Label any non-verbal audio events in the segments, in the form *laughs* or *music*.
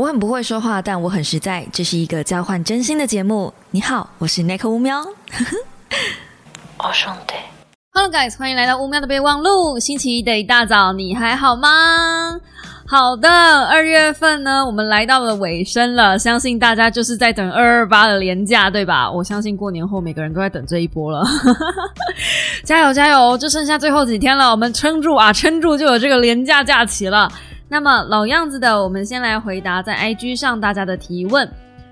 我很不会说话，但我很实在。这是一个交换真心的节目。你好，我是 Nick 乌喵。*laughs* 我兄弟，Hello guys，欢迎来到乌喵的备忘录。星期一的一大早，你还好吗？好的，二月份呢，我们来到了尾声了。相信大家就是在等二二八的年假，对吧？我相信过年后每个人都在等这一波了。*laughs* 加油加油，就剩下最后几天了，我们撑住啊，撑住就有这个年假假期了。那么老样子的，我们先来回答在 IG 上大家的提问。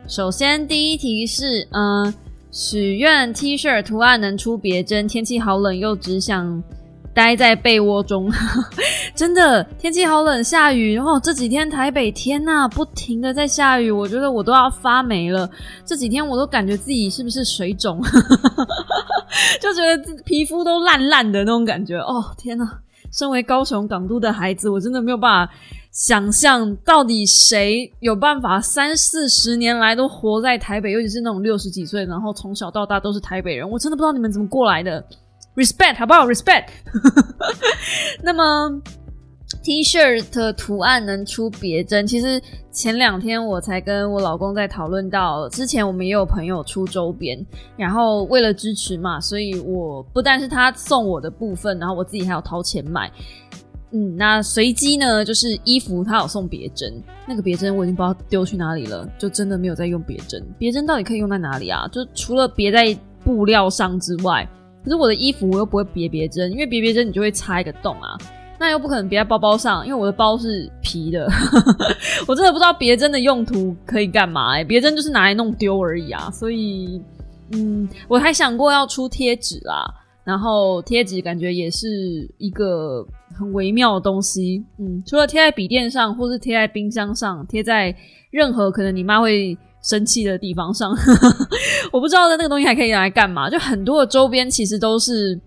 首先第一题是，嗯，许愿 T 恤图案能出别针，天气好冷又只想。待在被窝中，*laughs* 真的天气好冷，下雨。然后这几天台北天呐，不停的在下雨，我觉得我都要发霉了。这几天我都感觉自己是不是水肿，*laughs* 就觉得皮肤都烂烂的那种感觉。哦天呐，身为高雄港都的孩子，我真的没有办法想象，到底谁有办法三四十年来都活在台北，尤其是那种六十几岁，然后从小到大都是台北人，我真的不知道你们怎么过来的。Respect 好不好？Respect。*laughs* 那么 T 恤的图案能出别针？其实前两天我才跟我老公在讨论到，之前我们也有朋友出周边，然后为了支持嘛，所以我不但是他送我的部分，然后我自己还要掏钱买。嗯，那随机呢，就是衣服他有送别针，那个别针我已经不知道丢去哪里了，就真的没有在用别针。别针到底可以用在哪里啊？就除了别在布料上之外。可是我的衣服我又不会别别针，因为别别针你就会插一个洞啊，那又不可能别在包包上，因为我的包是皮的，*laughs* 我真的不知道别针的用途可以干嘛哎，别针就是拿来弄丢而已啊，所以嗯，我还想过要出贴纸啦，然后贴纸感觉也是一个很微妙的东西，嗯，除了贴在笔电上，或是贴在冰箱上，贴在任何可能你妈会。生气的地方上，*laughs* 我不知道那个东西还可以拿来干嘛。就很多的周边其实都是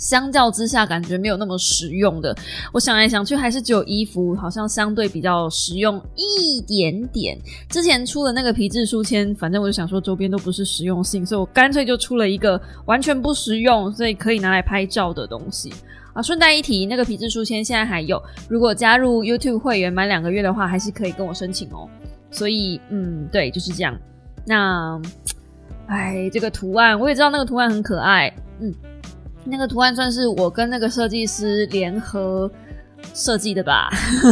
相较之下感觉没有那么实用的。我想来想去，还是只有衣服好像相对比较实用一点点。之前出的那个皮质书签，反正我就想说周边都不是实用性，所以我干脆就出了一个完全不实用，所以可以拿来拍照的东西啊。顺带一提，那个皮质书签现在还有，如果加入 YouTube 会员满两个月的话，还是可以跟我申请哦。所以，嗯，对，就是这样。那，哎，这个图案我也知道，那个图案很可爱。嗯，那个图案算是我跟那个设计师联合设计的吧？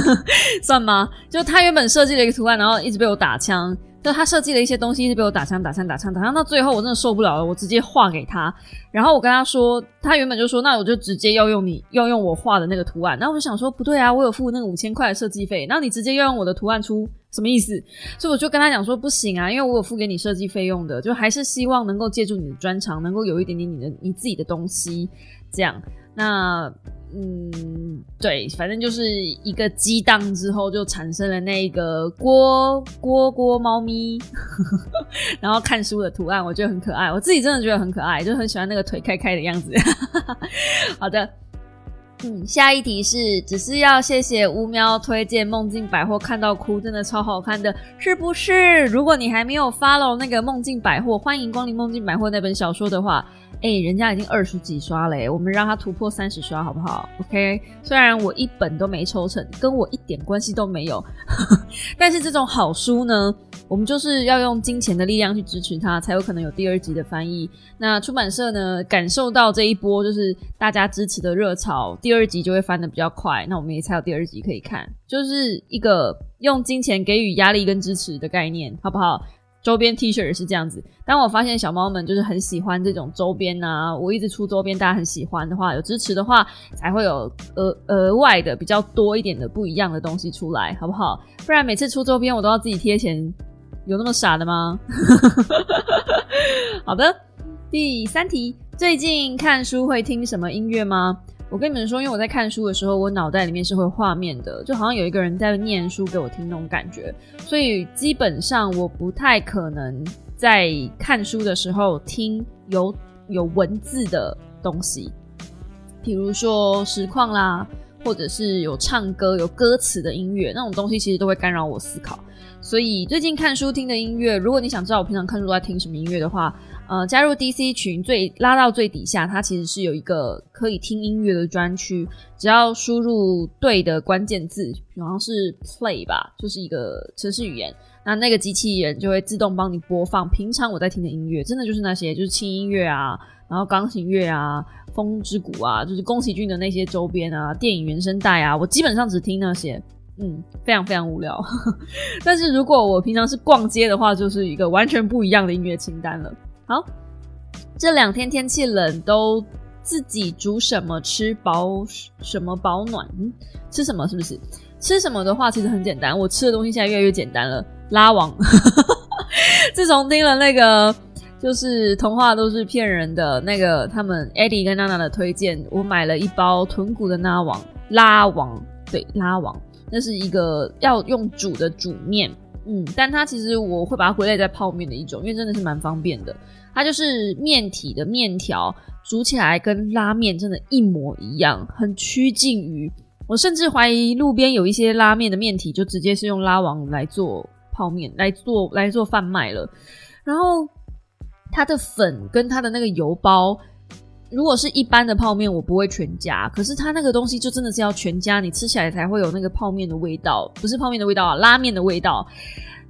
*laughs* 算吗？就他原本设计了一个图案，然后一直被我打枪。就他设计了一些东西，一直被我打枪、打枪、打枪、打枪，到最后我真的受不了了，我直接画给他。然后我跟他说，他原本就说，那我就直接要用你要用我画的那个图案。然后我就想说，不对啊，我有付那个五千块的设计费，然后你直接要用我的图案出，什么意思？所以我就跟他讲说，不行啊，因为我有付给你设计费用的，就还是希望能够借助你的专长，能够有一点点你的你自己的东西，这样。那。嗯，对，反正就是一个激荡之后，就产生了那个锅锅锅猫咪，*laughs* 然后看书的图案，我觉得很可爱，我自己真的觉得很可爱，就很喜欢那个腿开开的样子。*laughs* 好的，嗯，下一题是，只是要谢谢乌喵推荐梦境百货，看到哭，真的超好看的，是不是？如果你还没有 follow 那个梦境百货，欢迎光临梦境百货那本小说的话。哎，人家已经二十几刷了，我们让他突破三十刷好不好？OK，虽然我一本都没抽成，跟我一点关系都没有，*laughs* 但是这种好书呢，我们就是要用金钱的力量去支持它，才有可能有第二集的翻译。那出版社呢，感受到这一波就是大家支持的热潮，第二集就会翻的比较快，那我们也才有第二集可以看，就是一个用金钱给予压力跟支持的概念，好不好？周边 T 恤也是这样子。当我发现小猫们就是很喜欢这种周边啊，我一直出周边，大家很喜欢的话，有支持的话，才会有额额外的比较多一点的不一样的东西出来，好不好？不然每次出周边我都要自己贴钱，有那么傻的吗？*laughs* 好的，第三题，最近看书会听什么音乐吗？我跟你们说，因为我在看书的时候，我脑袋里面是会画面的，就好像有一个人在念书给我听那种感觉，所以基本上我不太可能在看书的时候听有有文字的东西，比如说实况啦，或者是有唱歌、有歌词的音乐，那种东西其实都会干扰我思考。所以最近看书听的音乐，如果你想知道我平常看书都在听什么音乐的话，呃，加入 DC 群最拉到最底下，它其实是有一个可以听音乐的专区，只要输入对的关键字，好像是 Play 吧，就是一个城市语言，那那个机器人就会自动帮你播放平常我在听的音乐，真的就是那些，就是轻音乐啊，然后钢琴乐啊，风之谷啊，就是宫崎骏的那些周边啊，电影原声带啊，我基本上只听那些。嗯，非常非常无聊。*laughs* 但是如果我平常是逛街的话，就是一个完全不一样的音乐清单了。好，这两天天气冷，都自己煮什么吃保什么保暖？嗯，吃什么？是不是？吃什么的话，其实很简单。我吃的东西现在越来越简单了。拉网，*laughs* 自从听了那个就是童话都是骗人的那个，他们 Eddie 跟娜娜的推荐，我买了一包豚骨的拉网，拉网对拉网。那是一个要用煮的煮面，嗯，但它其实我会把它归类在泡面的一种，因为真的是蛮方便的。它就是面体的面条，煮起来跟拉面真的一模一样，很趋近于。我甚至怀疑路边有一些拉面的面体就直接是用拉网来做泡面来做来做贩卖了。然后它的粉跟它的那个油包。如果是一般的泡面，我不会全加。可是它那个东西就真的是要全加，你吃起来才会有那个泡面的味道，不是泡面的味道啊，拉面的味道。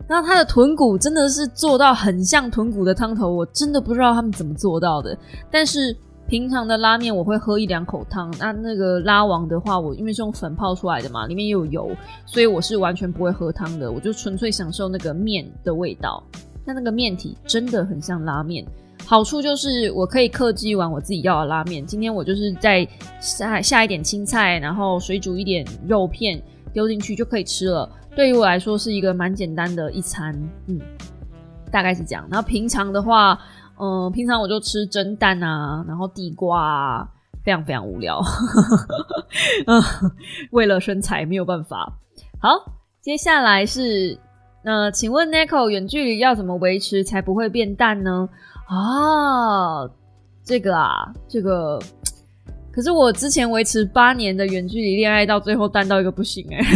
那它的豚骨真的是做到很像豚骨的汤头，我真的不知道他们怎么做到的。但是平常的拉面我会喝一两口汤，那那个拉王的话，我因为是用粉泡出来的嘛，里面又有油，所以我是完全不会喝汤的，我就纯粹享受那个面的味道。那那个面体真的很像拉面。好处就是我可以克制一碗我自己要的拉面。今天我就是在下下一点青菜，然后水煮一点肉片丢进去就可以吃了。对于我来说是一个蛮简单的一餐，嗯，大概是这样。然后平常的话，嗯，平常我就吃蒸蛋啊，然后地瓜，啊，非常非常无聊。*laughs* 嗯，为了身材没有办法。好，接下来是，那请问 Nico 远距离要怎么维持才不会变淡呢？啊，这个啊，这个，可是我之前维持八年的远距离恋爱，到最后淡到一个不行哎。*laughs*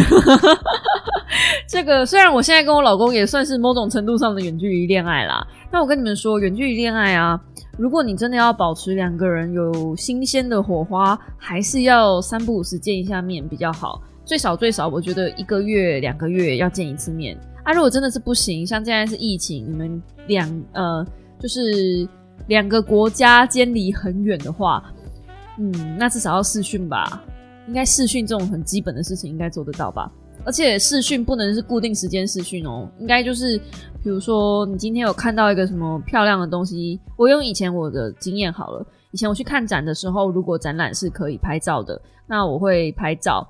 *laughs* 这个虽然我现在跟我老公也算是某种程度上的远距离恋爱啦，但我跟你们说，远距离恋爱啊，如果你真的要保持两个人有新鲜的火花，还是要三不五时见一下面比较好。最少最少，我觉得一个月、两个月要见一次面啊。如果真的是不行，像现在是疫情，你们两呃。就是两个国家间离很远的话，嗯，那至少要视讯吧？应该视讯这种很基本的事情应该做得到吧？而且视讯不能是固定时间视讯哦，应该就是比如说你今天有看到一个什么漂亮的东西，我用以前我的经验好了，以前我去看展的时候，如果展览是可以拍照的，那我会拍照，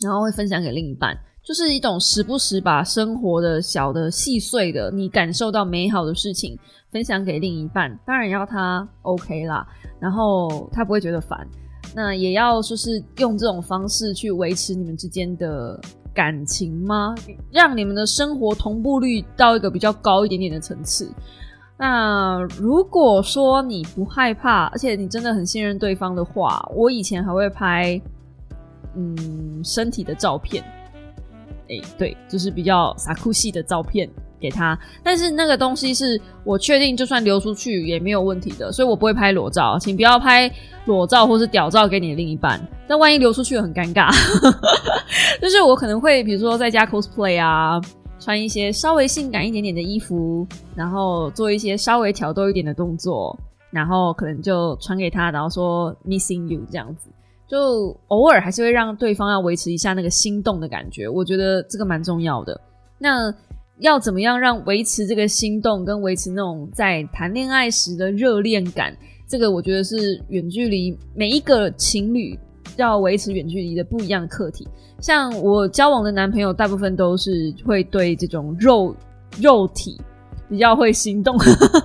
然后会分享给另一半。就是一种时不时把生活的小的细碎的你感受到美好的事情分享给另一半，当然要他 OK 啦，然后他不会觉得烦。那也要就是用这种方式去维持你们之间的感情吗？让你们的生活同步率到一个比较高一点点的层次。那如果说你不害怕，而且你真的很信任对方的话，我以前还会拍嗯身体的照片。哎，对，就是比较傻酷系的照片给他，但是那个东西是我确定就算流出去也没有问题的，所以我不会拍裸照，请不要拍裸照或是屌照给你的另一半，那万一流出去很尴尬。*laughs* 就是我可能会比如说在家 cosplay 啊，穿一些稍微性感一点点的衣服，然后做一些稍微挑逗一点的动作，然后可能就传给他，然后说 missing you 这样子。就偶尔还是会让对方要维持一下那个心动的感觉，我觉得这个蛮重要的。那要怎么样让维持这个心动跟维持那种在谈恋爱时的热恋感？这个我觉得是远距离每一个情侣要维持远距离的不一样的课题。像我交往的男朋友，大部分都是会对这种肉肉体。比较会心动，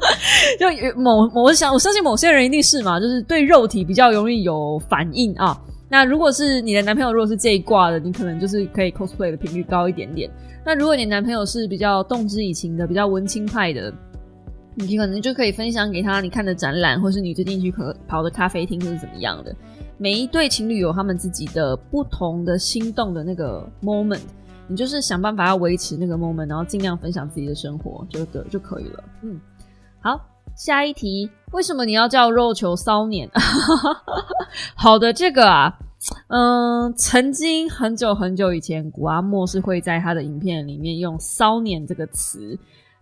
*laughs* 就某某想我相信某些人一定是嘛，就是对肉体比较容易有反应啊。那如果是你的男朋友，如果是这一挂的，你可能就是可以 cosplay 的频率高一点点。那如果你男朋友是比较动之以情的，比较文青派的，你可能就可以分享给他你看的展览，或是你最近去可跑的咖啡厅，或是怎么样的。每一对情侣有他们自己的不同的心动的那个 moment，你就是想办法要维持那个 moment，然后尽量分享自己的生活就得就可以了。嗯，好，下一题，为什么你要叫肉球骚年？*laughs* 好的，这个啊，嗯，曾经很久很久以前，古阿莫是会在他的影片里面用“骚年”这个词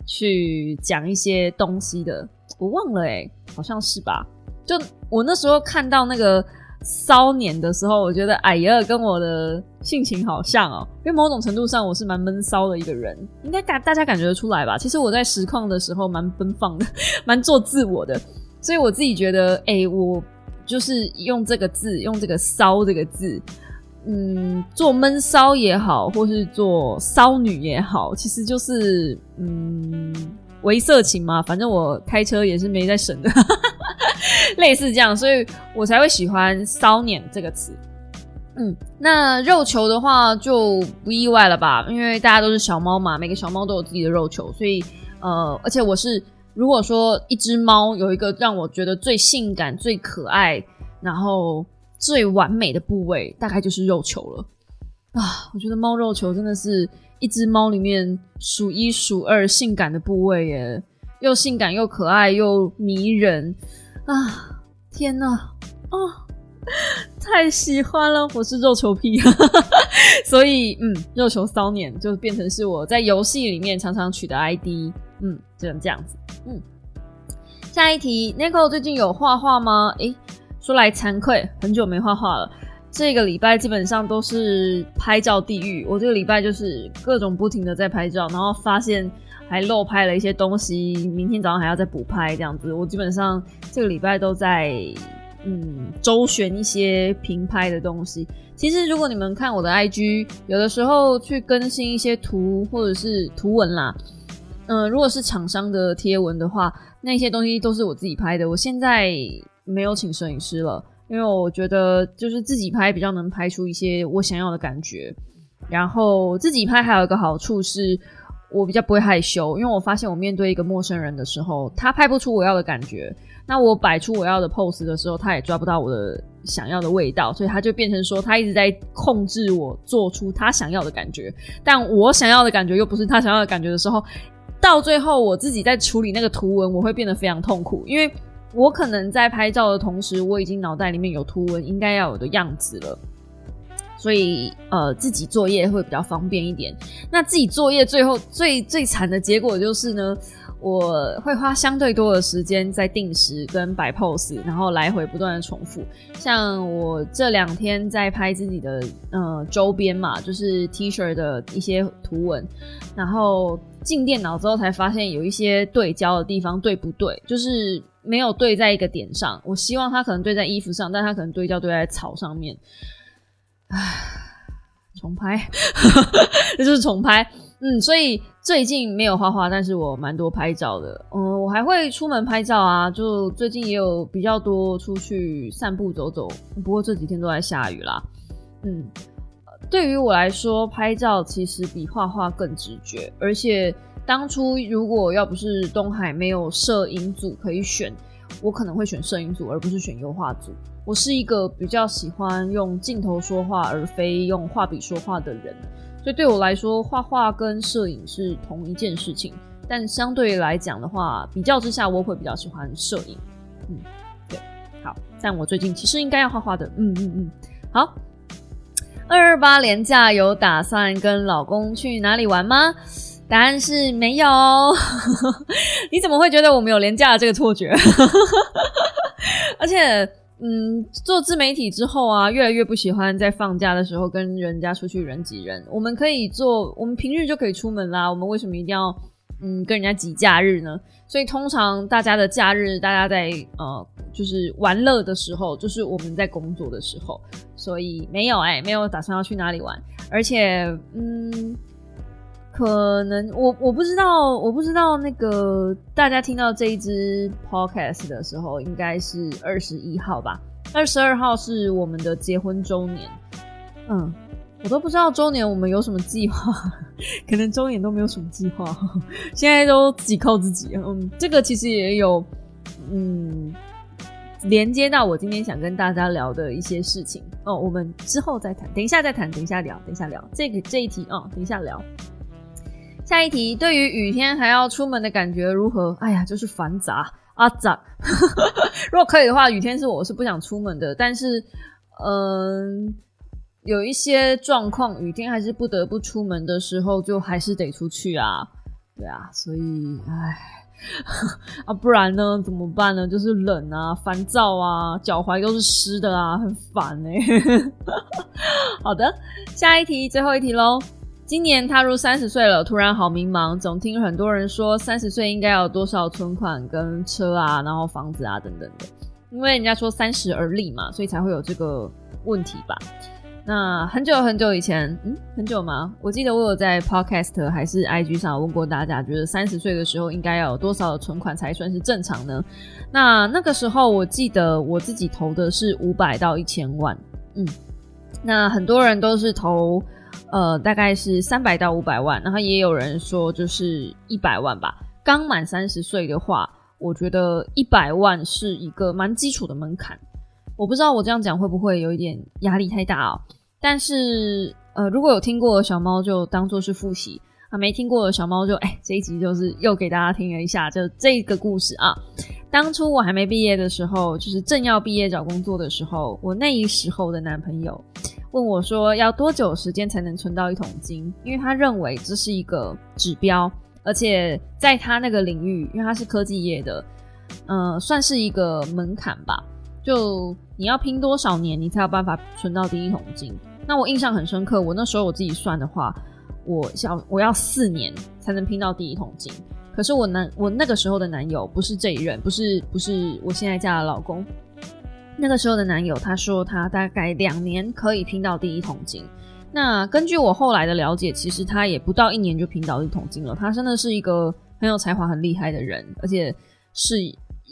去讲一些东西的，我忘了哎，好像是吧？就我那时候看到那个骚年的时候，我觉得哎呀，跟我的性情好像哦，因为某种程度上我是蛮闷骚的一个人，应该感大家感觉得出来吧？其实我在实况的时候蛮奔放的，*laughs* 蛮做自我的，所以我自己觉得，哎，我。就是用这个字，用这个“骚”这个字，嗯，做闷骚也好，或是做骚女也好，其实就是嗯，为色情嘛。反正我开车也是没在省的，*laughs* 类似这样，所以我才会喜欢“骚年”这个词。嗯，那肉球的话就不意外了吧，因为大家都是小猫嘛，每个小猫都有自己的肉球，所以呃，而且我是。如果说一只猫有一个让我觉得最性感、最可爱，然后最完美的部位，大概就是肉球了啊！我觉得猫肉球真的是一只猫里面数一数二性感的部位耶，又性感又可爱又迷人啊！天哪啊，太喜欢了！我是肉球癖，*laughs* 所以嗯，肉球骚年就变成是我在游戏里面常常取的 ID，嗯，就这样子。嗯，下一题，Nico 最近有画画吗？诶，说来惭愧，很久没画画了。这个礼拜基本上都是拍照地狱。我这个礼拜就是各种不停的在拍照，然后发现还漏拍了一些东西，明天早上还要再补拍这样子。我基本上这个礼拜都在嗯周旋一些平拍的东西。其实如果你们看我的 IG，有的时候去更新一些图或者是图文啦。嗯，如果是厂商的贴文的话，那些东西都是我自己拍的。我现在没有请摄影师了，因为我觉得就是自己拍比较能拍出一些我想要的感觉。然后自己拍还有一个好处是，我比较不会害羞，因为我发现我面对一个陌生人的时候，他拍不出我要的感觉，那我摆出我要的 pose 的时候，他也抓不到我的想要的味道，所以他就变成说他一直在控制我做出他想要的感觉，但我想要的感觉又不是他想要的感觉的时候。到最后，我自己在处理那个图文，我会变得非常痛苦，因为我可能在拍照的同时，我已经脑袋里面有图文应该要有的样子了，所以呃，自己作业会比较方便一点。那自己作业最后最最惨的结果就是呢。我会花相对多的时间在定时跟摆 pose，然后来回不断的重复。像我这两天在拍自己的呃周边嘛，就是 T 恤的一些图文，然后进电脑之后才发现有一些对焦的地方对不对，就是没有对在一个点上。我希望它可能对在衣服上，但它可能对焦对在草上面。唉，重拍，*laughs* 这就是重拍。嗯，所以最近没有画画，但是我蛮多拍照的。嗯，我还会出门拍照啊，就最近也有比较多出去散步走走。不过这几天都在下雨啦。嗯，对于我来说，拍照其实比画画更直觉。而且当初如果要不是东海没有摄影组可以选，我可能会选摄影组，而不是选油画组。我是一个比较喜欢用镜头说话，而非用画笔说话的人。所以对我来说，画画跟摄影是同一件事情，但相对来讲的话，比较之下，我会比较喜欢摄影。嗯，对，好，但我最近其实应该要画画的。嗯嗯嗯，好。二二八连假有打算跟老公去哪里玩吗？答案是没有。*laughs* 你怎么会觉得我们有连假的这个错觉？*laughs* 而且。嗯，做自媒体之后啊，越来越不喜欢在放假的时候跟人家出去人挤人。我们可以做，我们平日就可以出门啦。我们为什么一定要嗯跟人家挤假日呢？所以通常大家的假日，大家在呃就是玩乐的时候，就是我们在工作的时候。所以没有哎，没有打算要去哪里玩。而且嗯，可能我我不知道，我不知道那个大家听到这一支 podcast 的时候，应该是二十一号吧。二十二号是我们的结婚周年。嗯，我都不知道周年我们有什么计划，*laughs* 可能周年都没有什么计划，现在都自己靠自己。嗯，这个其实也有，嗯，连接到我今天想跟大家聊的一些事情哦。我们之后再谈，等一下再谈，等一下聊，等一下聊这个这一题哦，等一下聊。下一题，对于雨天还要出门的感觉如何？哎呀，就是繁杂啊杂。*laughs* 如果可以的话，雨天是我是不想出门的，但是嗯，有一些状况，雨天还是不得不出门的时候，就还是得出去啊。对啊，所以唉。*laughs* 啊，不然呢？怎么办呢？就是冷啊，烦躁啊，脚踝都是湿的啊，很烦哎。*laughs* 好的，下一题，最后一题喽。今年踏入三十岁了，突然好迷茫，总听很多人说三十岁应该有多少存款跟车啊，然后房子啊等等的，因为人家说三十而立嘛，所以才会有这个问题吧。那很久很久以前，嗯，很久吗？我记得我有在 Podcast 还是 IG 上问过大家，觉得三十岁的时候应该要有多少存款才算是正常呢？那那个时候我记得我自己投的是五百到一千万，嗯，那很多人都是投呃大概是三百到五百万，然后也有人说就是一百万吧。刚满三十岁的话，我觉得一百万是一个蛮基础的门槛。我不知道我这样讲会不会有一点压力太大哦。但是，呃，如果有听过的小猫就当做是复习啊，没听过的小猫就哎，这一集就是又给大家听了一下，就这个故事啊。当初我还没毕业的时候，就是正要毕业找工作的时候，我那一时候的男朋友问我说，要多久时间才能存到一桶金？因为他认为这是一个指标，而且在他那个领域，因为他是科技业的，嗯，算是一个门槛吧。就你要拼多少年，你才有办法存到第一桶金？那我印象很深刻，我那时候我自己算的话，我想我要四年才能拼到第一桶金。可是我男我那个时候的男友不是这一任，不是不是我现在嫁的老公。那个时候的男友他说他大概两年可以拼到第一桶金。那根据我后来的了解，其实他也不到一年就拼到一桶金了。他真的是一个很有才华、很厉害的人，而且是。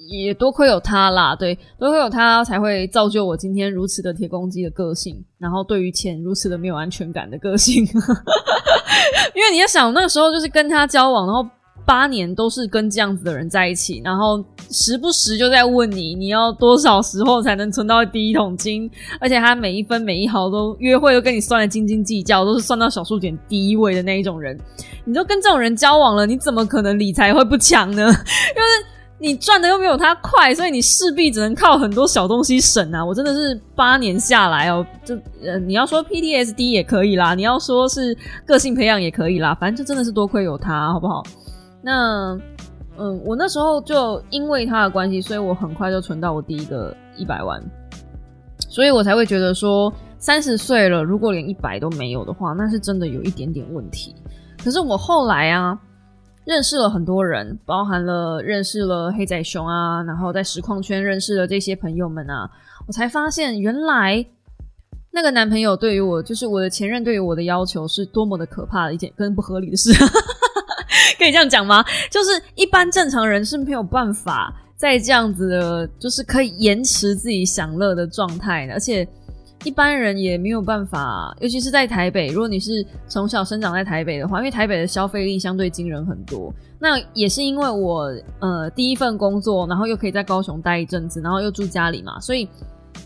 也多亏有他啦，对，多亏有他才会造就我今天如此的铁公鸡的个性，然后对于钱如此的没有安全感的个性。*laughs* 因为你要想，那个时候就是跟他交往，然后八年都是跟这样子的人在一起，然后时不时就在问你，你要多少时候才能存到第一桶金？而且他每一分每一毫都约会都跟你算的斤斤计较，都是算到小数点第一位的那一种人。你都跟这种人交往了，你怎么可能理财会不强呢？就是。你赚的又没有他快，所以你势必只能靠很多小东西省啊！我真的是八年下来哦，就呃，你要说 PTSD 也可以啦，你要说是个性培养也可以啦，反正就真的是多亏有他，好不好？那嗯，我那时候就因为他的关系，所以我很快就存到我第一个一百万，所以我才会觉得说，三十岁了，如果连一百都没有的话，那是真的有一点点问题。可是我后来啊。认识了很多人，包含了认识了黑仔熊啊，然后在实况圈认识了这些朋友们啊，我才发现原来那个男朋友对于我，就是我的前任对于我的要求是多么的可怕的一件跟不合理的事，可以这样讲吗？就是一般正常人是没有办法在这样子的，就是可以延迟自己享乐的状态，而且。一般人也没有办法，尤其是在台北。如果你是从小生长在台北的话，因为台北的消费力相对惊人很多。那也是因为我呃第一份工作，然后又可以在高雄待一阵子，然后又住家里嘛，所以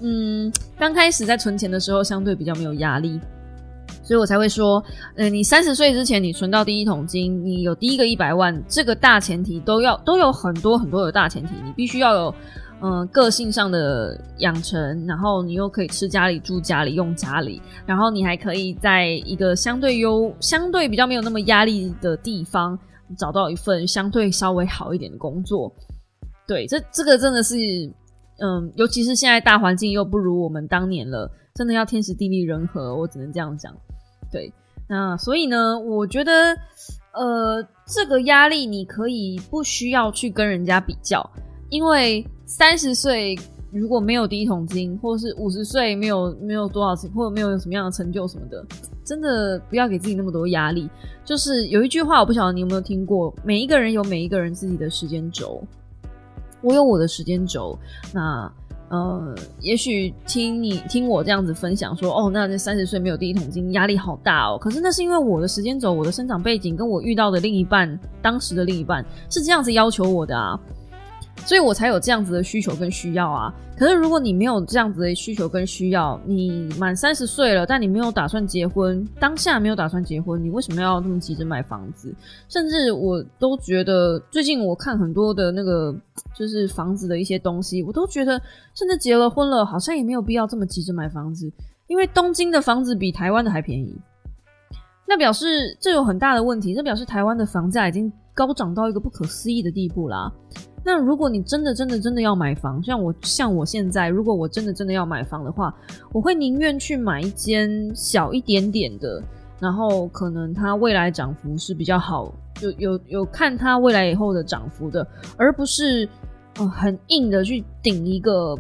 嗯，刚开始在存钱的时候相对比较没有压力，所以我才会说，呃，你三十岁之前你存到第一桶金，你有第一个一百万，这个大前提都要都有很多很多的大前提，你必须要有。嗯，个性上的养成，然后你又可以吃家里、住家里、用家里，然后你还可以在一个相对优、相对比较没有那么压力的地方找到一份相对稍微好一点的工作。对，这这个真的是，嗯，尤其是现在大环境又不如我们当年了，真的要天时地利人和，我只能这样讲。对，那所以呢，我觉得，呃，这个压力你可以不需要去跟人家比较，因为。三十岁如果没有第一桶金，或是五十岁没有没有多少钱，或者没有什么样的成就什么的，真的不要给自己那么多压力。就是有一句话，我不晓得你有没有听过，每一个人有每一个人自己的时间轴。我有我的时间轴，那呃，也许听你听我这样子分享说，哦，那这三十岁没有第一桶金，压力好大哦。可是那是因为我的时间轴，我的生长背景跟我遇到的另一半，当时的另一半是这样子要求我的啊。所以我才有这样子的需求跟需要啊。可是如果你没有这样子的需求跟需要，你满三十岁了，但你没有打算结婚，当下没有打算结婚，你为什么要那么急着买房子？甚至我都觉得，最近我看很多的那个 *tsk* 就是房子的一些东西，我都觉得，甚至结了婚了，好像也没有必要这么急着买房子，因为东京的房子比台湾的还便宜。那表示这有很大的问题，这表示台湾的房价已经高涨到一个不可思议的地步啦。那如果你真的真的真的要买房，像我像我现在，如果我真的真的要买房的话，我会宁愿去买一间小一点点的，然后可能它未来涨幅是比较好，有有有看它未来以后的涨幅的，而不是呃很硬的去顶一个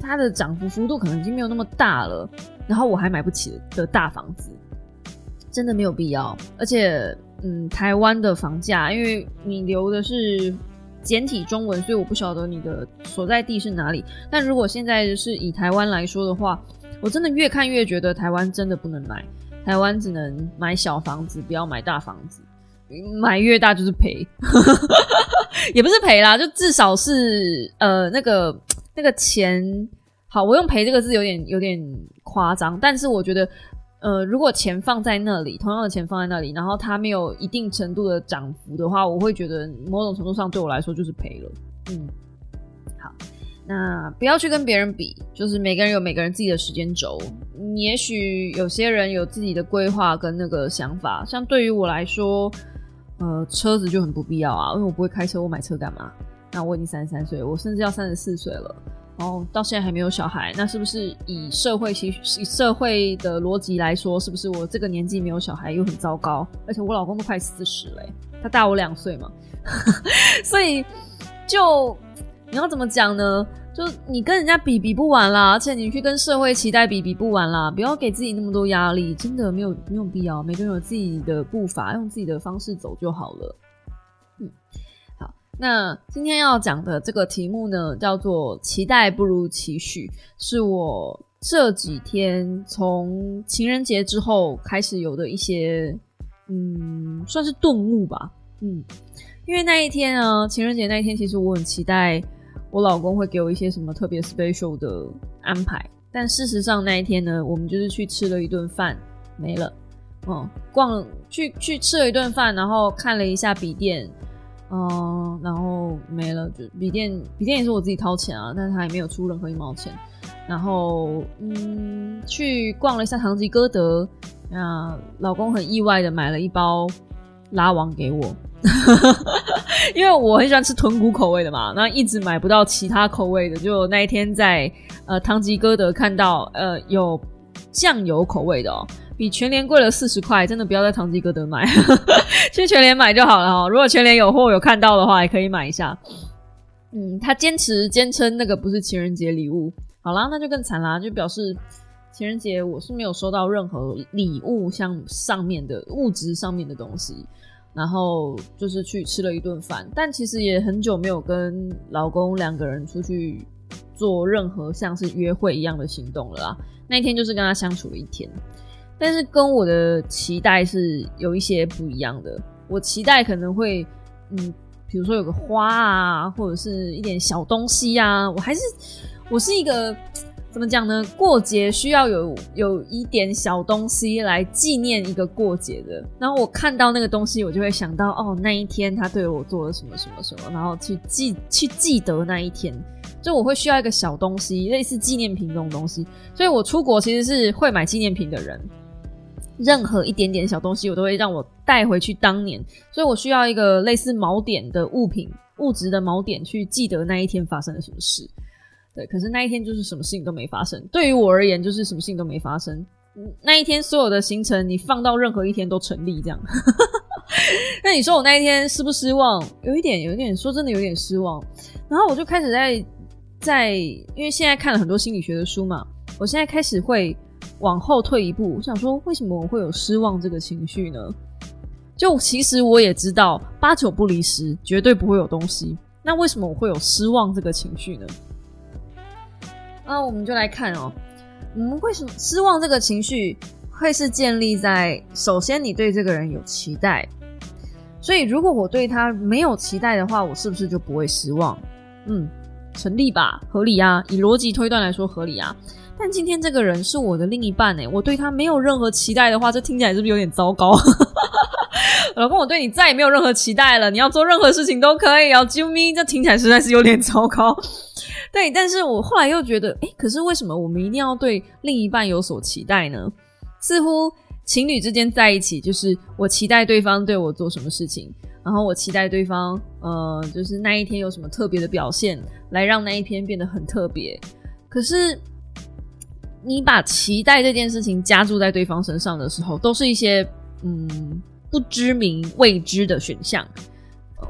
它的涨幅幅度可能已经没有那么大了，然后我还买不起的大房子。真的没有必要，而且，嗯，台湾的房价，因为你留的是简体中文，所以我不晓得你的所在地是哪里。但如果现在是以台湾来说的话，我真的越看越觉得台湾真的不能买，台湾只能买小房子，不要买大房子，买越大就是赔，*laughs* 也不是赔啦，就至少是呃那个那个钱，好，我用赔这个字有点有点夸张，但是我觉得。呃，如果钱放在那里，同样的钱放在那里，然后它没有一定程度的涨幅的话，我会觉得某种程度上对我来说就是赔了。嗯，好，那不要去跟别人比，就是每个人有每个人自己的时间轴。也许有些人有自己的规划跟那个想法，像对于我来说，呃，车子就很不必要啊，因为我不会开车，我买车干嘛？那我已经三十三岁，我甚至要三十四岁了。哦，到现在还没有小孩，那是不是以社会以社会的逻辑来说，是不是我这个年纪没有小孩又很糟糕？而且我老公都快四十了，他大我两岁嘛，*laughs* 所以就你要怎么讲呢？就你跟人家比比不完啦，而且你去跟社会期待比比不完啦，不要给自己那么多压力，真的没有没有必要。每个人有自己的步伐，用自己的方式走就好了。嗯。那今天要讲的这个题目呢，叫做“期待不如期许”，是我这几天从情人节之后开始有的一些，嗯，算是顿悟吧。嗯，因为那一天呢，情人节那一天，其实我很期待我老公会给我一些什么特别 special 的安排，但事实上那一天呢，我们就是去吃了一顿饭，没了。嗯，逛去去吃了一顿饭，然后看了一下笔电。嗯，然后没了，就笔电，笔电也是我自己掏钱啊，但是他也没有出任何一毛钱。然后，嗯，去逛了一下唐吉诃德，那老公很意外的买了一包拉王给我，*laughs* 因为我很喜欢吃豚骨口味的嘛，那一直买不到其他口味的，就那一天在呃唐吉诃德看到呃有酱油口味的哦。比全联贵了四十块，真的不要在唐吉诃德买，去全联买就好了哈。如果全联有货有看到的话，也可以买一下。嗯，他坚持坚称那个不是情人节礼物，好啦，那就更惨啦，就表示情人节我是没有收到任何礼物，像上面的物质上面的东西，然后就是去吃了一顿饭，但其实也很久没有跟老公两个人出去做任何像是约会一样的行动了啦。那一天就是跟他相处了一天。但是跟我的期待是有一些不一样的。我期待可能会，嗯，比如说有个花啊，或者是一点小东西啊。我还是我是一个怎么讲呢？过节需要有有一点小东西来纪念一个过节的。然后我看到那个东西，我就会想到哦，那一天他对我做了什么什么什么，然后去记去记得那一天。就我会需要一个小东西，类似纪念品这种东西。所以我出国其实是会买纪念品的人。任何一点点小东西，我都会让我带回去当年，所以我需要一个类似锚点的物品，物质的锚点去记得那一天发生了什么事。对，可是那一天就是什么事情都没发生。对于我而言，就是什么事情都没发生。那一天所有的行程，你放到任何一天都成立，这样。那你说我那一天失不失望？有一点，有一点，说真的有点失望。然后我就开始在在，因为现在看了很多心理学的书嘛，我现在开始会。往后退一步，我想说，为什么我会有失望这个情绪呢？就其实我也知道，八九不离十，绝对不会有东西。那为什么我会有失望这个情绪呢？那我们就来看哦，我们为什么失望这个情绪会是建立在首先你对这个人有期待，所以如果我对他没有期待的话，我是不是就不会失望？嗯，成立吧，合理啊，以逻辑推断来说合理啊。但今天这个人是我的另一半哎，我对他没有任何期待的话，这听起来是不是有点糟糕？*laughs* 老公，我对你再也没有任何期待了，你要做任何事情都可以哦，啾咪，这听起来实在是有点糟糕。*laughs* 对，但是我后来又觉得，哎，可是为什么我们一定要对另一半有所期待呢？似乎情侣之间在一起，就是我期待对方对我做什么事情，然后我期待对方，呃，就是那一天有什么特别的表现，来让那一天变得很特别。可是。你把期待这件事情加注在对方身上的时候，都是一些嗯不知名未知的选项。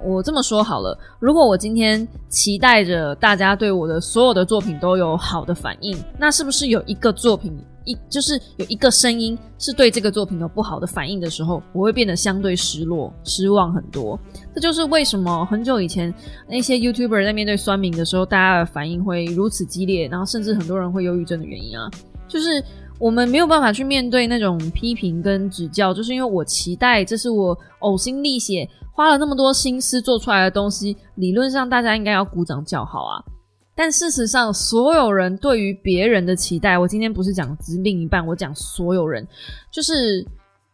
我这么说好了，如果我今天期待着大家对我的所有的作品都有好的反应，那是不是有一个作品就是有一个声音是对这个作品有不好的反应的时候，我会变得相对失落、失望很多。这就是为什么很久以前那些 YouTuber 在面对酸民的时候，大家的反应会如此激烈，然后甚至很多人会忧郁症的原因啊。就是我们没有办法去面对那种批评跟指教，就是因为我期待这是我呕心沥血花了那么多心思做出来的东西，理论上大家应该要鼓掌叫好啊。但事实上，所有人对于别人的期待，我今天不是讲只另一半，我讲所有人，就是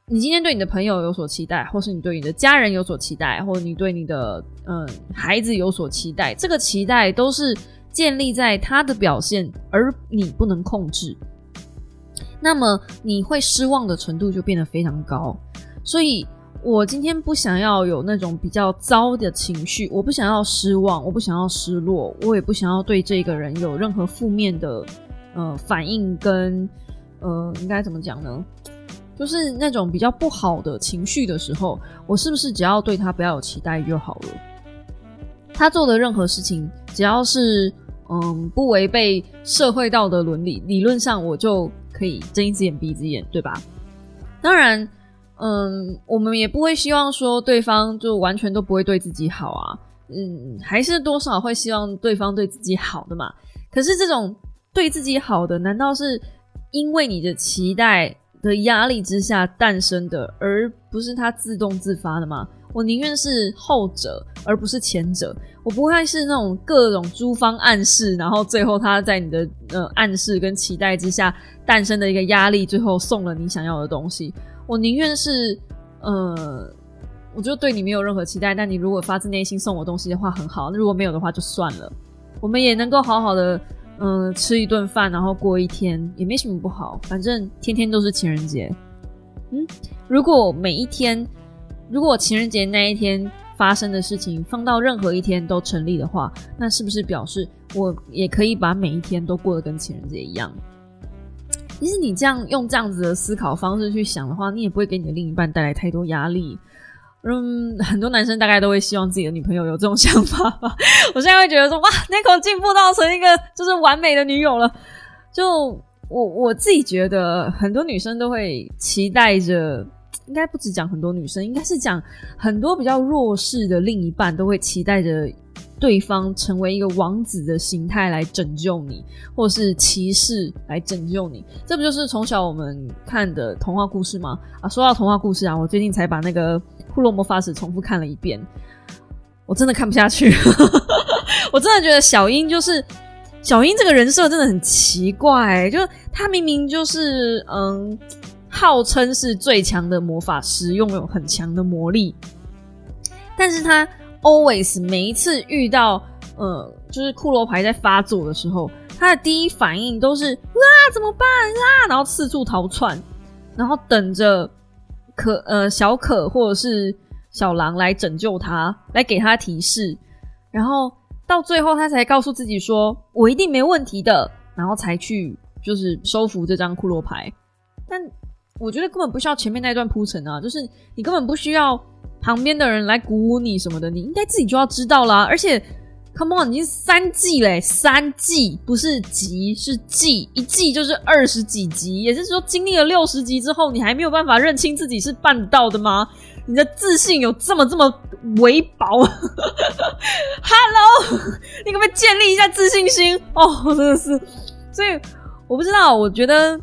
你今天对你的朋友有所期待，或是你对你的家人有所期待，或者你对你的嗯孩子有所期待，这个期待都是建立在他的表现，而你不能控制。那么你会失望的程度就变得非常高，所以我今天不想要有那种比较糟的情绪，我不想要失望，我不想要失落，我也不想要对这个人有任何负面的呃反应跟呃应该怎么讲呢？就是那种比较不好的情绪的时候，我是不是只要对他不要有期待就好了？他做的任何事情，只要是嗯不违背社会道德伦理，理论上我就。可以睁一只眼闭一只眼，对吧？当然，嗯，我们也不会希望说对方就完全都不会对自己好啊，嗯，还是多少会希望对方对自己好的嘛。可是这种对自己好的，难道是因为你的期待的压力之下诞生的，而不是他自动自发的吗？我宁愿是后者，而不是前者。我不会是那种各种诸方暗示，然后最后他在你的呃暗示跟期待之下诞生的一个压力，最后送了你想要的东西。我宁愿是呃，我就对你没有任何期待，但你如果发自内心送我东西的话，很好；那如果没有的话，就算了。我们也能够好好的嗯吃一顿饭，然后过一天，也没什么不好。反正天天都是情人节。嗯，如果每一天。如果情人节那一天发生的事情放到任何一天都成立的话，那是不是表示我也可以把每一天都过得跟情人节一样？其实你这样用这样子的思考方式去想的话，你也不会给你的另一半带来太多压力。嗯，*laughs* 很多男生大概都会希望自己的女朋友有这种想法吧。*laughs* 我现在会觉得说，哇 n i c o 进步到成一个就是完美的女友了。就我我自己觉得，很多女生都会期待着。应该不止讲很多女生，应该是讲很多比较弱势的另一半都会期待着对方成为一个王子的形态来拯救你，或是骑士来拯救你。这不就是从小我们看的童话故事吗？啊，说到童话故事啊，我最近才把那个《库洛魔法使》重复看了一遍，我真的看不下去。*laughs* 我真的觉得小樱就是小樱这个人设真的很奇怪，就他明明就是嗯。号称是最强的魔法师，拥有很强的魔力，但是他 always 每一次遇到呃，就是骷髅牌在发作的时候，他的第一反应都是啊怎么办啊，然后四处逃窜，然后等着可呃小可或者是小狼来拯救他，来给他提示，然后到最后他才告诉自己说我一定没问题的，然后才去就是收服这张骷髅牌，但。我觉得根本不需要前面那段铺陈啊，就是你根本不需要旁边的人来鼓舞你什么的，你应该自己就要知道啦。而且，Come on，已经三季嘞，三季不是集是季，一季就是二十几集，也就是说经历了六十集之后，你还没有办法认清自己是办到的吗？你的自信有这么这么微薄？*laughs* Hello，你可不可以建立一下自信心？哦，真的是，所以我不知道，我觉得，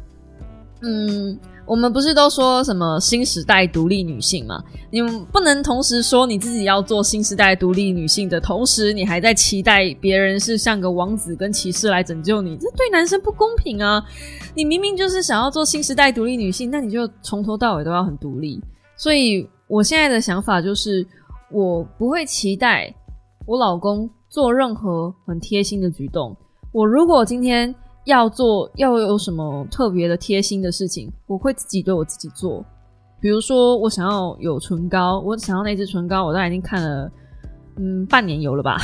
嗯。我们不是都说什么新时代独立女性吗？你们不能同时说你自己要做新时代独立女性的同时，你还在期待别人是像个王子跟骑士来拯救你，这对男生不公平啊！你明明就是想要做新时代独立女性，那你就从头到尾都要很独立。所以我现在的想法就是，我不会期待我老公做任何很贴心的举动。我如果今天。要做要有什么特别的贴心的事情，我会自己对我自己做。比如说，我想要有唇膏，我想要那支唇膏，我都已经看了，嗯，半年有了吧。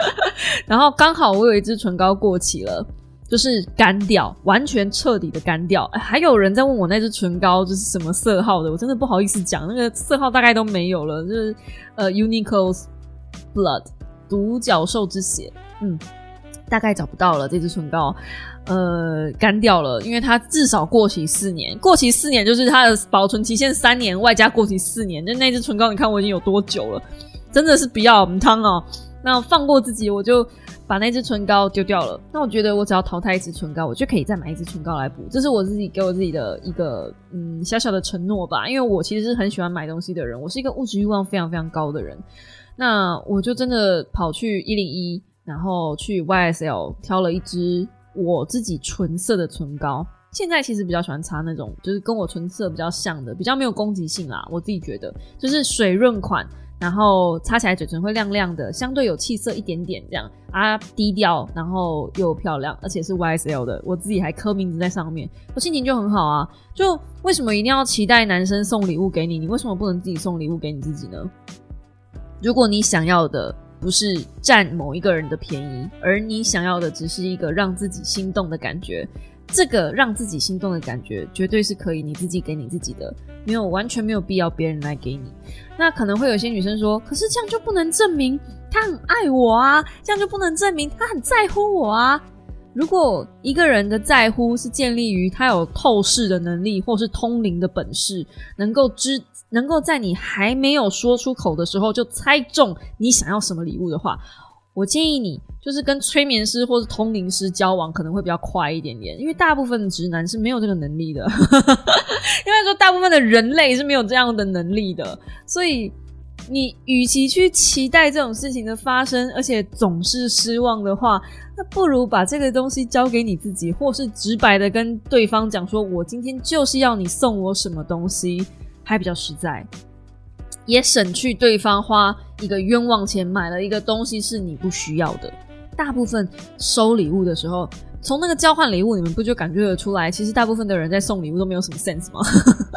*laughs* 然后刚好我有一支唇膏过期了，就是干掉，完全彻底的干掉。还有人在问我那支唇膏就是什么色号的，我真的不好意思讲，那个色号大概都没有了，就是呃，Uniqlo's Blood 独角兽之血，嗯。大概找不到了这支唇膏，呃，干掉了，因为它至少过期四年，过期四年就是它的保存期限三年，外加过期四年，就那支唇膏，你看我已经有多久了，真的是不要汤哦。那放过自己，我就把那支唇膏丢掉了。那我觉得我只要淘汰一支唇膏，我就可以再买一支唇膏来补，这是我自己给我自己的一个嗯小小的承诺吧。因为我其实是很喜欢买东西的人，我是一个物质欲望非常非常高的人，那我就真的跑去一零一。然后去 YSL 挑了一支我自己纯色的唇膏，现在其实比较喜欢擦那种就是跟我唇色比较像的，比较没有攻击性啦。我自己觉得就是水润款，然后擦起来嘴唇会亮亮的，相对有气色一点点这样啊，低调然后又漂亮，而且是 YSL 的，我自己还刻名字在上面，我心情就很好啊。就为什么一定要期待男生送礼物给你？你为什么不能自己送礼物给你自己呢？如果你想要的。不是占某一个人的便宜，而你想要的只是一个让自己心动的感觉。这个让自己心动的感觉，绝对是可以你自己给你自己的，没有完全没有必要别人来给你。那可能会有些女生说，可是这样就不能证明他很爱我啊，这样就不能证明他很在乎我啊。如果一个人的在乎是建立于他有透视的能力，或是通灵的本事，能够知。能够在你还没有说出口的时候就猜中你想要什么礼物的话，我建议你就是跟催眠师或是通灵师交往可能会比较快一点点，因为大部分的直男是没有这个能力的，*laughs* 因为说大部分的人类是没有这样的能力的，所以你与其去期待这种事情的发生，而且总是失望的话，那不如把这个东西交给你自己，或是直白的跟对方讲说，我今天就是要你送我什么东西。还比较实在，也省去对方花一个冤枉钱买了一个东西是你不需要的。大部分收礼物的时候，从那个交换礼物，你们不就感觉得出来？其实大部分的人在送礼物都没有什么 sense 吗？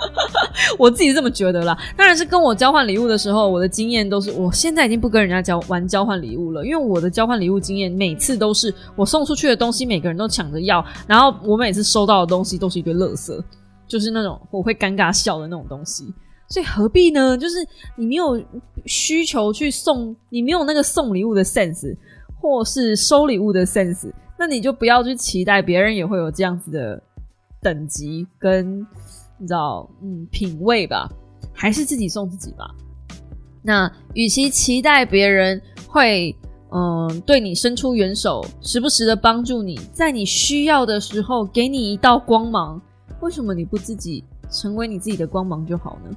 *laughs* 我自己这么觉得啦。当然是跟我交换礼物的时候，我的经验都是，我现在已经不跟人家交玩交换礼物了，因为我的交换礼物经验每次都是我送出去的东西，每个人都抢着要，然后我每次收到的东西都是一堆垃圾。就是那种我会尴尬笑的那种东西，所以何必呢？就是你没有需求去送，你没有那个送礼物的 sense，或是收礼物的 sense，那你就不要去期待别人也会有这样子的等级跟你知道嗯品味吧，还是自己送自己吧。那与其期待别人会嗯对你伸出援手，时不时的帮助你，在你需要的时候给你一道光芒。为什么你不自己成为你自己的光芒就好呢？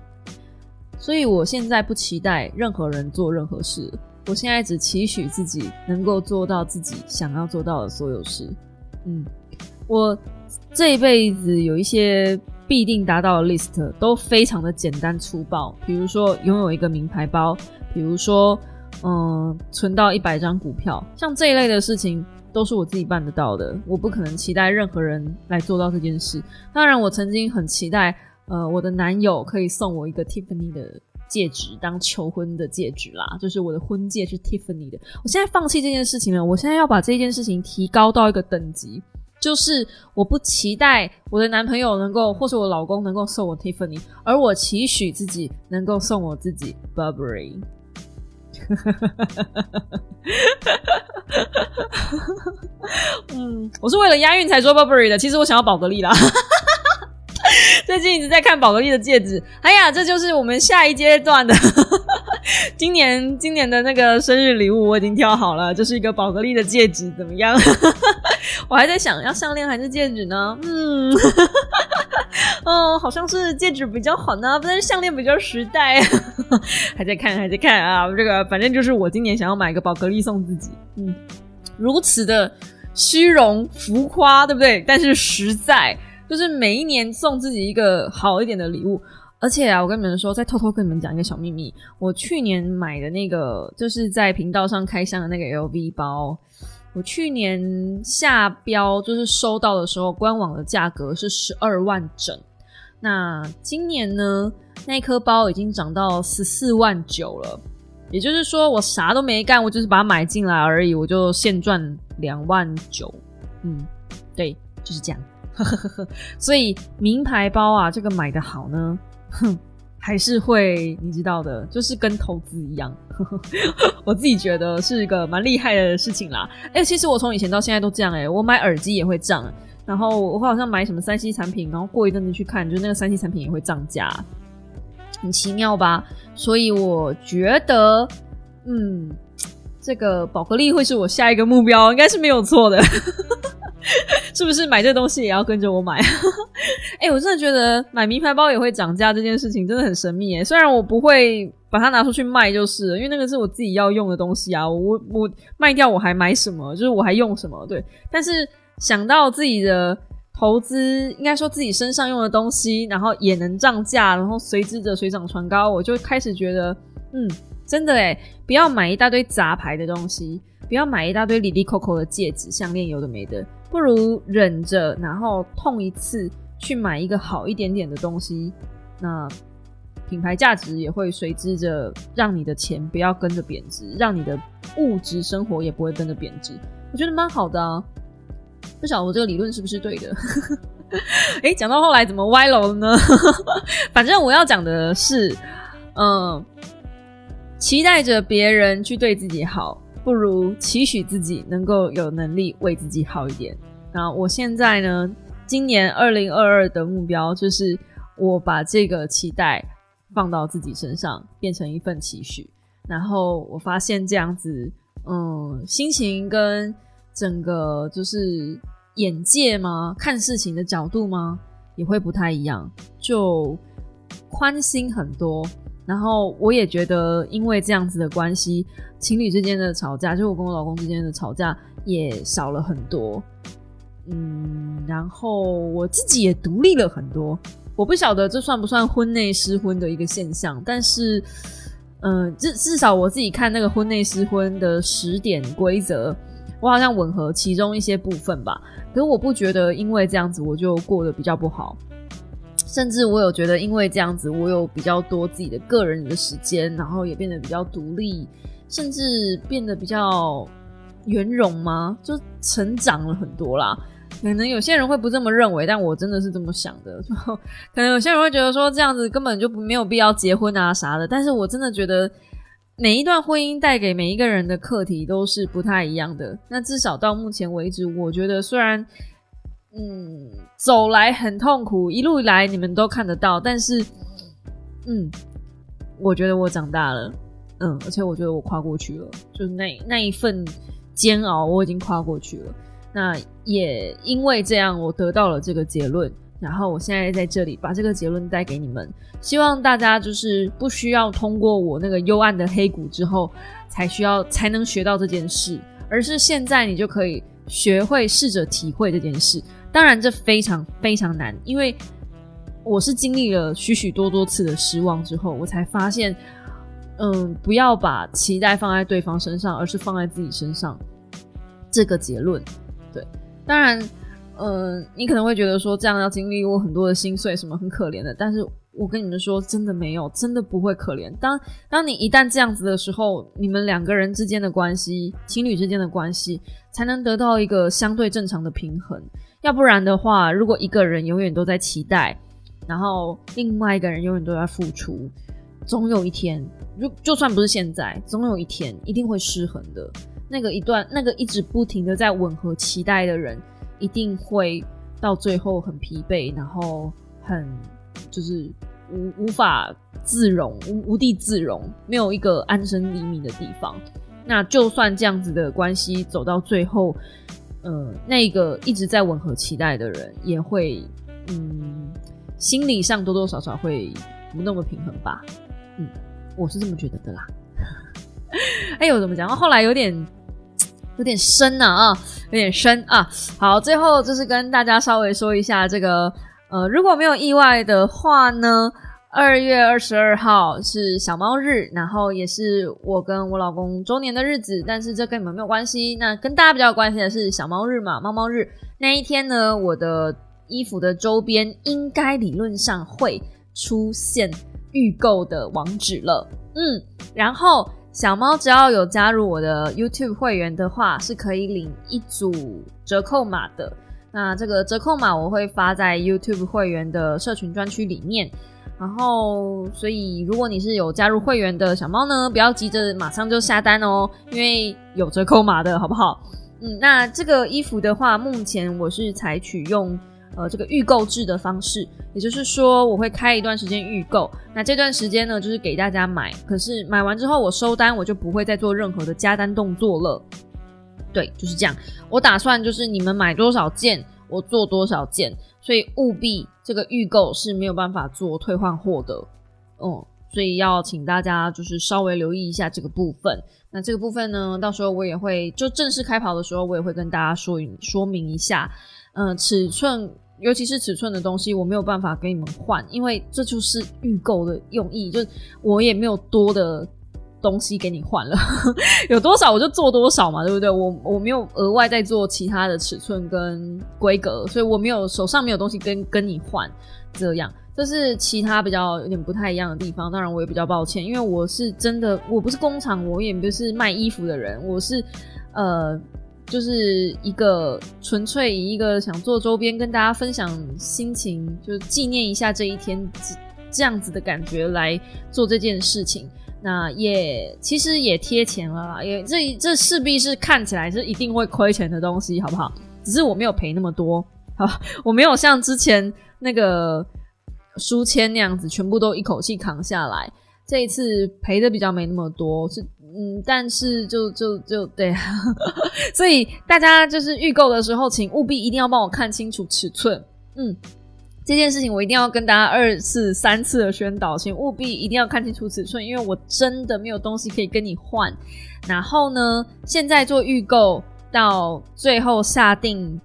所以我现在不期待任何人做任何事，我现在只期许自己能够做到自己想要做到的所有事。嗯，我这一辈子有一些必定达到的 list 都非常的简单粗暴，比如说拥有一个名牌包，比如说嗯存到一百张股票，像这一类的事情。都是我自己办得到的，我不可能期待任何人来做到这件事。当然，我曾经很期待，呃，我的男友可以送我一个 Tiffany 的戒指当求婚的戒指啦，就是我的婚戒是 Tiffany 的。我现在放弃这件事情了，我现在要把这件事情提高到一个等级，就是我不期待我的男朋友能够，或是我老公能够送我 Tiffany，而我期许自己能够送我自己 Burberry。*laughs* 嗯，我是为了押韵才说 Burberry 的。其实我想要宝格丽啦。*laughs* 最近一直在看宝格丽的戒指。哎呀，这就是我们下一阶段的 *laughs* 今年今年的那个生日礼物我已经挑好了，就是一个宝格丽的戒指，怎么样？*laughs* 我还在想要项链还是戒指呢？嗯，哦，好像是戒指比较好呢，但是项链比较实在。还在看，还在看啊！这个反正就是我今年想要买一个宝格丽送自己，嗯，如此的虚荣浮夸，对不对？但是实在，就是每一年送自己一个好一点的礼物。而且啊，我跟你们说，再偷偷跟你们讲一个小秘密，我去年买的那个就是在频道上开箱的那个 LV 包，我去年下标就是收到的时候，官网的价格是十二万整。那今年呢，那颗包已经涨到十四万九了，也就是说，我啥都没干，我就是把它买进来而已，我就现赚两万九。嗯，对，就是这样。*laughs* 所以名牌包啊，这个买的好呢。哼，还是会你知道的，就是跟投资一样，*laughs* 我自己觉得是一个蛮厉害的事情啦。哎，其实我从以前到现在都这样哎，我买耳机也会涨，然后我好像买什么三 C 产品，然后过一阵子去看，就那个三 C 产品也会涨价，很奇妙吧？所以我觉得，嗯，这个宝格丽会是我下一个目标，应该是没有错的。*laughs* 是不是买这东西也要跟着我买？*laughs* 哎，我真的觉得买名牌包也会涨价这件事情真的很神秘哎。虽然我不会把它拿出去卖，就是因为那个是我自己要用的东西啊。我我卖掉我还买什么？就是我还用什么？对。但是想到自己的投资，应该说自己身上用的东西，然后也能涨价，然后随之的水涨船高，我就开始觉得，嗯，真的哎，不要买一大堆杂牌的东西，不要买一大堆里里扣扣的戒指、项链，有的没的。不如忍着，然后痛一次去买一个好一点点的东西，那品牌价值也会随之着让你的钱不要跟着贬值，让你的物质生活也不会跟着贬值。我觉得蛮好的啊，不晓得我这个理论是不是对的？*laughs* 哎，讲到后来怎么歪楼了呢？*laughs* 反正我要讲的是，嗯，期待着别人去对自己好。不如期许自己能够有能力为自己好一点。那我现在呢？今年二零二二的目标就是我把这个期待放到自己身上，变成一份期许。然后我发现这样子，嗯，心情跟整个就是眼界吗？看事情的角度吗？也会不太一样，就宽心很多。然后我也觉得，因为这样子的关系，情侣之间的吵架，就我跟我老公之间的吵架也少了很多。嗯，然后我自己也独立了很多。我不晓得这算不算婚内失婚的一个现象，但是，嗯，至至少我自己看那个婚内失婚的十点规则，我好像吻合其中一些部分吧。可是我不觉得，因为这样子我就过得比较不好。甚至我有觉得，因为这样子，我有比较多自己的个人的时间，然后也变得比较独立，甚至变得比较圆融吗？就成长了很多啦。可能有些人会不这么认为，但我真的是这么想的。*laughs* 可能有些人会觉得说，这样子根本就没有必要结婚啊啥的。但是我真的觉得，每一段婚姻带给每一个人的课题都是不太一样的。那至少到目前为止，我觉得虽然。嗯，走来很痛苦，一路来你们都看得到，但是，嗯，我觉得我长大了，嗯，而且我觉得我跨过去了，就是那那一份煎熬，我已经跨过去了。那也因为这样，我得到了这个结论，然后我现在在这里把这个结论带给你们，希望大家就是不需要通过我那个幽暗的黑谷之后，才需要才能学到这件事，而是现在你就可以学会试着体会这件事。当然，这非常非常难，因为我是经历了许许多多次的失望之后，我才发现，嗯，不要把期待放在对方身上，而是放在自己身上。这个结论，对。当然，嗯，你可能会觉得说这样要经历过很多的心碎，什么很可怜的。但是我跟你们说，真的没有，真的不会可怜。当当你一旦这样子的时候，你们两个人之间的关系，情侣之间的关系，才能得到一个相对正常的平衡。要不然的话，如果一个人永远都在期待，然后另外一个人永远都在付出，总有一天，就就算不是现在，总有一天一定会失衡的。那个一段，那个一直不停的在吻合期待的人，一定会到最后很疲惫，然后很就是无无法自容，无无地自容，没有一个安身立命的地方。那就算这样子的关系走到最后，呃，那个一直在吻合期待的人也会，嗯，心理上多多少少会不那么平衡吧。嗯，我是这么觉得的啦。*laughs* 哎呦，怎么讲？后来有点有点深呢啊，有点深啊。好，最后就是跟大家稍微说一下这个，呃，如果没有意外的话呢，二月二十二号是小猫日，然后也是我跟我老公周年的日子，但是这跟你们没有关系。那跟大家比较关系的是小猫日嘛，猫猫日那一天呢，我的衣服的周边应该理论上会出现预购的网址了。嗯，然后。小猫只要有加入我的 YouTube 会员的话，是可以领一组折扣码的。那这个折扣码我会发在 YouTube 会员的社群专区里面。然后，所以如果你是有加入会员的小猫呢，不要急着马上就下单哦，因为有折扣码的好不好？嗯，那这个衣服的话，目前我是采取用。呃，这个预购制的方式，也就是说，我会开一段时间预购，那这段时间呢，就是给大家买。可是买完之后，我收单，我就不会再做任何的加单动作了。对，就是这样。我打算就是你们买多少件，我做多少件，所以务必这个预购是没有办法做退换货的。嗯，所以要请大家就是稍微留意一下这个部分。那这个部分呢，到时候我也会就正式开跑的时候，我也会跟大家说说明一下。嗯，尺寸。尤其是尺寸的东西，我没有办法给你们换，因为这就是预购的用意，就是我也没有多的东西给你换了，*laughs* 有多少我就做多少嘛，对不对？我我没有额外再做其他的尺寸跟规格，所以我没有手上没有东西跟跟你换，这样这是其他比较有点不太一样的地方。当然我也比较抱歉，因为我是真的我不是工厂，我也不是卖衣服的人，我是呃。就是一个纯粹以一个想做周边跟大家分享心情，就是纪念一下这一天这样子的感觉来做这件事情。那也其实也贴钱了啦，也这这势必是看起来是一定会亏钱的东西，好不好？只是我没有赔那么多，好，我没有像之前那个书签那样子全部都一口气扛下来。这一次赔的比较没那么多，是。嗯，但是就就就对，*laughs* 所以大家就是预购的时候，请务必一定要帮我看清楚尺寸。嗯，这件事情我一定要跟大家二次、三次的宣导，请务必一定要看清楚尺寸，因为我真的没有东西可以跟你换。然后呢，现在做预购到最后下定，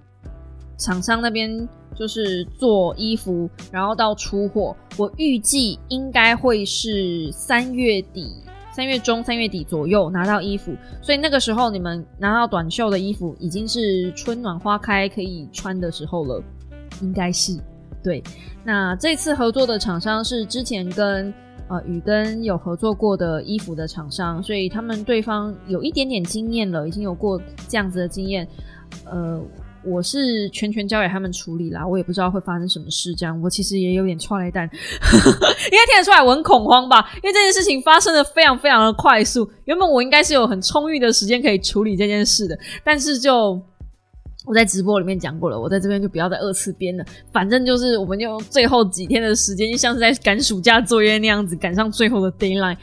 厂商那边就是做衣服，然后到出货，我预计应该会是三月底。三月中、三月底左右拿到衣服，所以那个时候你们拿到短袖的衣服，已经是春暖花开可以穿的时候了，应该是对。那这次合作的厂商是之前跟呃雨根有合作过的衣服的厂商，所以他们对方有一点点经验了，已经有过这样子的经验，呃。我是全权交给他们处理啦，我也不知道会发生什么事。这样，我其实也有点错雷蛋，*laughs* 应该听得出来我很恐慌吧？因为这件事情发生的非常非常的快速。原本我应该是有很充裕的时间可以处理这件事的，但是就我在直播里面讲过了，我在这边就不要再二次编了。反正就是我们用最后几天的时间，就像是在赶暑假作业那样子，赶上最后的 deadline。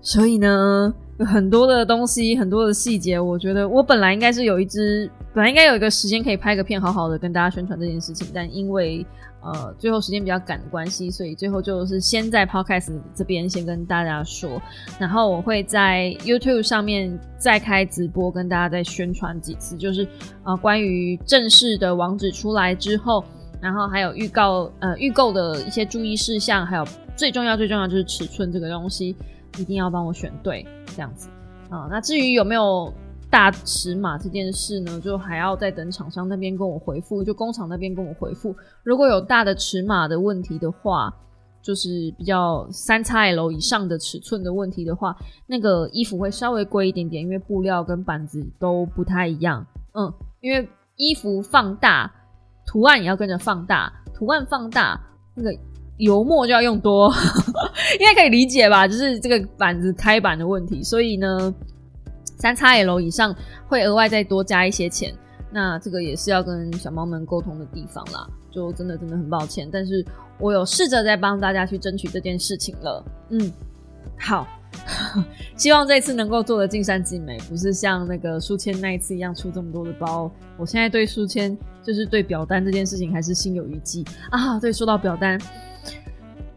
所以呢。很多的东西，很多的细节，我觉得我本来应该是有一支，本来应该有一个时间可以拍个片，好好的跟大家宣传这件事情，但因为呃最后时间比较赶的关系，所以最后就是先在 Podcast 这边先跟大家说，然后我会在 YouTube 上面再开直播跟大家再宣传几次，就是呃关于正式的网址出来之后，然后还有预告呃预购的一些注意事项，还有最重要最重要就是尺寸这个东西。一定要帮我选对，这样子啊。那至于有没有大尺码这件事呢，就还要再等厂商那边跟我回复，就工厂那边跟我回复。如果有大的尺码的问题的话，就是比较三 XL 以上的尺寸的问题的话，那个衣服会稍微贵一点点，因为布料跟板子都不太一样。嗯，因为衣服放大，图案也要跟着放大，图案放大那个。油墨就要用多，*laughs* 应该可以理解吧？就是这个板子开板的问题，所以呢，三叉 L 以上会额外再多加一些钱。那这个也是要跟小猫们沟通的地方啦。就真的真的很抱歉。但是我有试着在帮大家去争取这件事情了。嗯，好，*laughs* 希望这次能够做的尽善尽美，不是像那个书签那一次一样出这么多的包。我现在对书签就是对表单这件事情还是心有余悸啊。对，说到表单。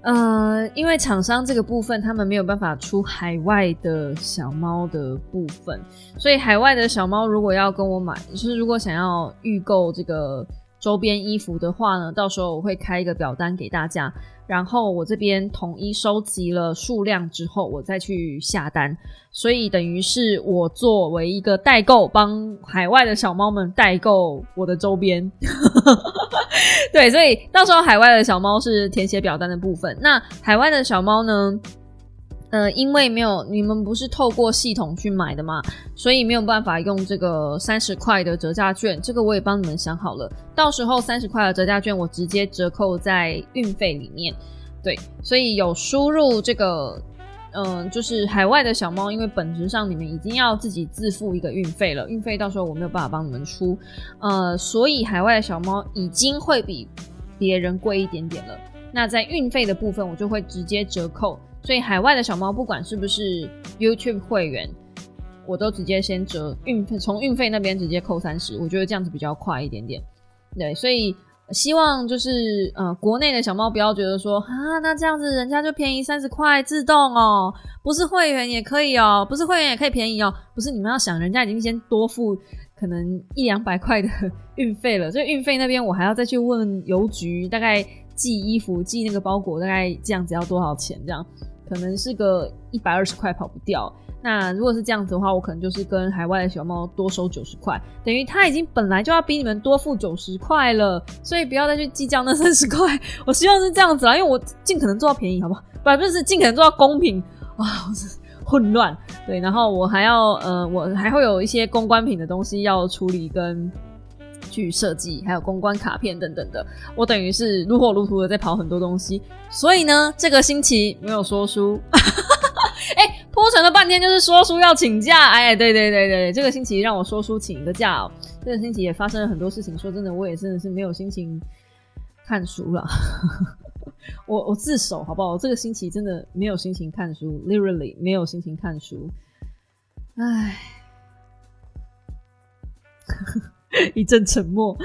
呃，因为厂商这个部分，他们没有办法出海外的小猫的部分，所以海外的小猫如果要跟我买，就是如果想要预购这个周边衣服的话呢，到时候我会开一个表单给大家。然后我这边统一收集了数量之后，我再去下单，所以等于是我作为一个代购，帮海外的小猫们代购我的周边。*laughs* *laughs* 对，所以到时候海外的小猫是填写表单的部分。那海外的小猫呢？呃，因为没有你们不是透过系统去买的嘛，所以没有办法用这个三十块的折价券。这个我也帮你们想好了，到时候三十块的折价券我直接折扣在运费里面。对，所以有输入这个，嗯，就是海外的小猫，因为本质上你们已经要自己自付一个运费了，运费到时候我没有办法帮你们出，呃，所以海外的小猫已经会比别人贵一点点了。那在运费的部分，我就会直接折扣。所以海外的小猫，不管是不是 YouTube 会员，我都直接先折运费，从运费那边直接扣三十，我觉得这样子比较快一点点。对，所以希望就是呃，国内的小猫不要觉得说啊，那这样子人家就便宜三十块自动哦，不是会员也可以哦，不是会员也可以便宜哦，不是你们要想，人家已经先多付可能一两百块的运费了，所以运费那边我还要再去问邮局，大概寄衣服寄那个包裹大概这样子要多少钱这样。可能是个一百二十块跑不掉。那如果是这样子的话，我可能就是跟海外的小猫多收九十块，等于他已经本来就要比你们多付九十块了，所以不要再去计较那三十块。我希望是这样子啦，因为我尽可能做到便宜，好不好？百分之尽可能做到公平啊，混乱对。然后我还要呃，我还会有一些公关品的东西要处理跟。去设计，还有公关卡片等等的，我等于是如火如荼的在跑很多东西，所以呢，这个星期没有说书，*laughs* 哎，铺陈了半天就是说书要请假，哎，对对对对，这个星期让我说书请一个假哦，这个星期也发生了很多事情，说真的，我也真的是没有心情看书了，*laughs* 我我自首好不好？这个星期真的没有心情看书，literally 没有心情看书，唉。*laughs* 一阵沉默。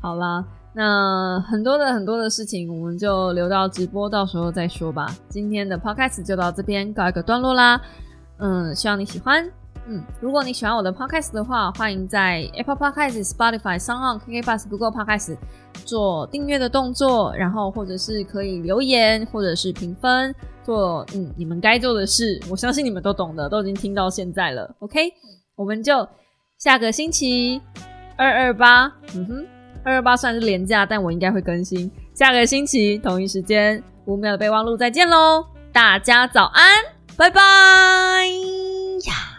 好啦，那很多的很多的事情，我们就留到直播到时候再说吧。今天的 podcast 就到这边告一个段落啦。嗯，希望你喜欢。嗯，如果你喜欢我的 podcast 的话，欢迎在 Apple Podcast、Spotify、s o n g KKBox、Google Podcast 做订阅的动作，然后或者是可以留言，或者是评分，做嗯你们该做的事。我相信你们都懂的，都已经听到现在了。OK，我们就下个星期。二二八，嗯哼，二二八算是廉价，但我应该会更新。下个星期同一时间，五秒的备忘录再见喽！大家早安，拜拜呀。